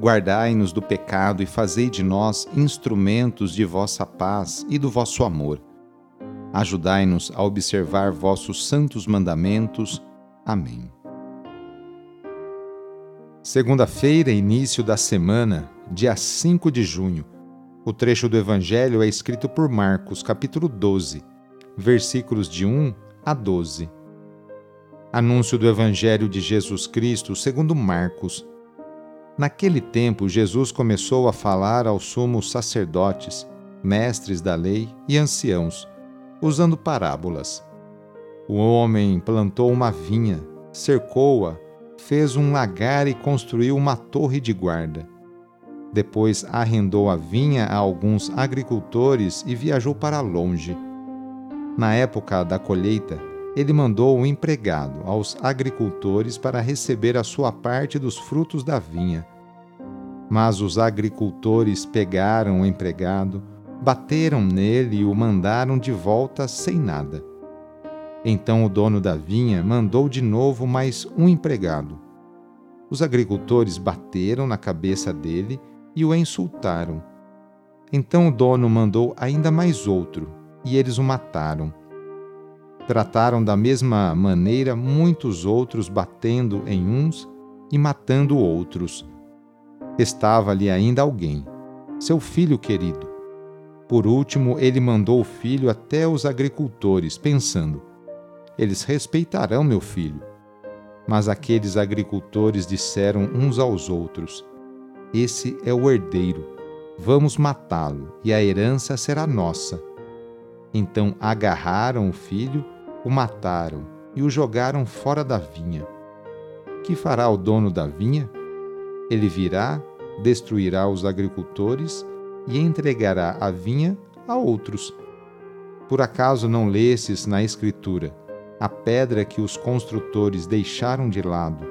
Guardai-nos do pecado e fazei de nós instrumentos de vossa paz e do vosso amor. Ajudai-nos a observar vossos santos mandamentos. Amém. Segunda-feira, início da semana, dia 5 de junho. O trecho do Evangelho é escrito por Marcos, capítulo 12, versículos de 1 a 12. Anúncio do Evangelho de Jesus Cristo segundo Marcos Naquele tempo, Jesus começou a falar aos sumos sacerdotes, mestres da lei e anciãos, usando parábolas. O homem plantou uma vinha, cercou-a, fez um lagar e construiu uma torre de guarda. Depois arrendou a vinha a alguns agricultores e viajou para longe. Na época da colheita, ele mandou um empregado aos agricultores para receber a sua parte dos frutos da vinha. Mas os agricultores pegaram o empregado, bateram nele e o mandaram de volta sem nada. Então o dono da vinha mandou de novo mais um empregado. Os agricultores bateram na cabeça dele e o insultaram. Então o dono mandou ainda mais outro, e eles o mataram. Trataram da mesma maneira muitos outros, batendo em uns e matando outros. Estava ali ainda alguém, seu filho querido. Por último, ele mandou o filho até os agricultores, pensando: Eles respeitarão meu filho. Mas aqueles agricultores disseram uns aos outros: Esse é o herdeiro. Vamos matá-lo, e a herança será nossa. Então agarraram o filho o mataram e o jogaram fora da vinha. Que fará o dono da vinha? Ele virá, destruirá os agricultores e entregará a vinha a outros. Por acaso não lesses na Escritura: a pedra que os construtores deixaram de lado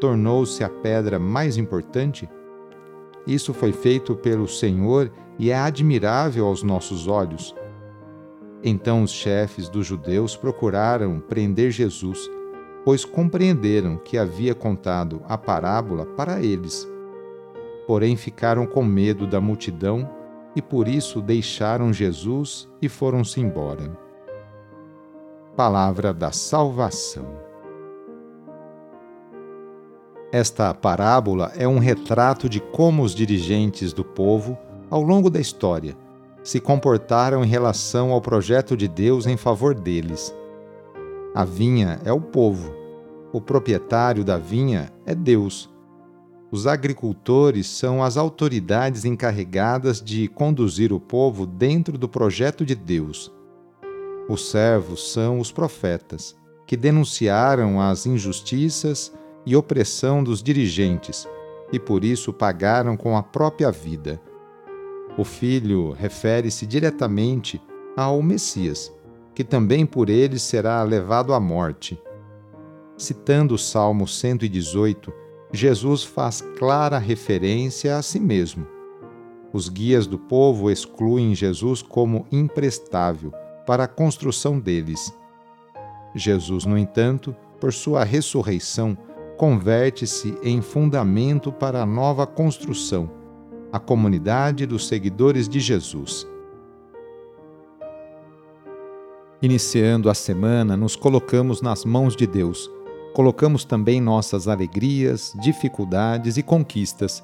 tornou-se a pedra mais importante? Isso foi feito pelo Senhor e é admirável aos nossos olhos. Então os chefes dos judeus procuraram prender Jesus, pois compreenderam que havia contado a parábola para eles. Porém ficaram com medo da multidão e por isso deixaram Jesus e foram-se embora. Palavra da Salvação. Esta parábola é um retrato de como os dirigentes do povo, ao longo da história, se comportaram em relação ao projeto de Deus em favor deles. A vinha é o povo, o proprietário da vinha é Deus. Os agricultores são as autoridades encarregadas de conduzir o povo dentro do projeto de Deus. Os servos são os profetas, que denunciaram as injustiças e opressão dos dirigentes e por isso pagaram com a própria vida. O Filho refere-se diretamente ao Messias, que também por ele será levado à morte. Citando o Salmo 118, Jesus faz clara referência a si mesmo. Os guias do povo excluem Jesus como imprestável para a construção deles. Jesus, no entanto, por sua ressurreição, converte-se em fundamento para a nova construção a comunidade dos seguidores de Jesus. Iniciando a semana, nos colocamos nas mãos de Deus. Colocamos também nossas alegrias, dificuldades e conquistas.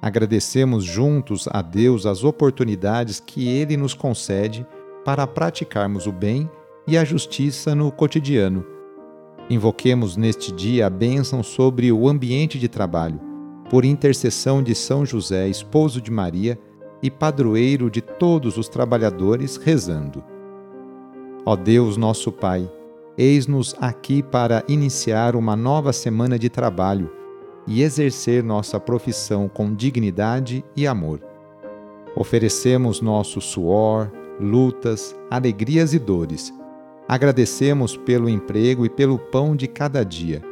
Agradecemos juntos a Deus as oportunidades que Ele nos concede para praticarmos o bem e a justiça no cotidiano. Invoquemos neste dia a bênção sobre o ambiente de trabalho, por intercessão de São José, esposo de Maria e padroeiro de todos os trabalhadores, rezando. Ó Deus, nosso Pai, eis-nos aqui para iniciar uma nova semana de trabalho e exercer nossa profissão com dignidade e amor. Oferecemos nosso suor, lutas, alegrias e dores. Agradecemos pelo emprego e pelo pão de cada dia.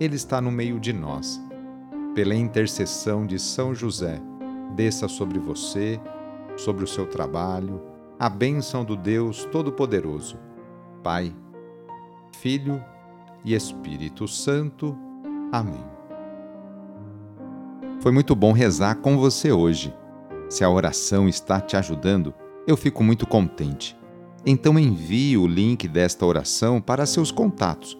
ele está no meio de nós. Pela intercessão de São José, desça sobre você, sobre o seu trabalho, a bênção do Deus Todo-Poderoso, Pai, Filho e Espírito Santo. Amém. Foi muito bom rezar com você hoje. Se a oração está te ajudando, eu fico muito contente. Então envie o link desta oração para seus contatos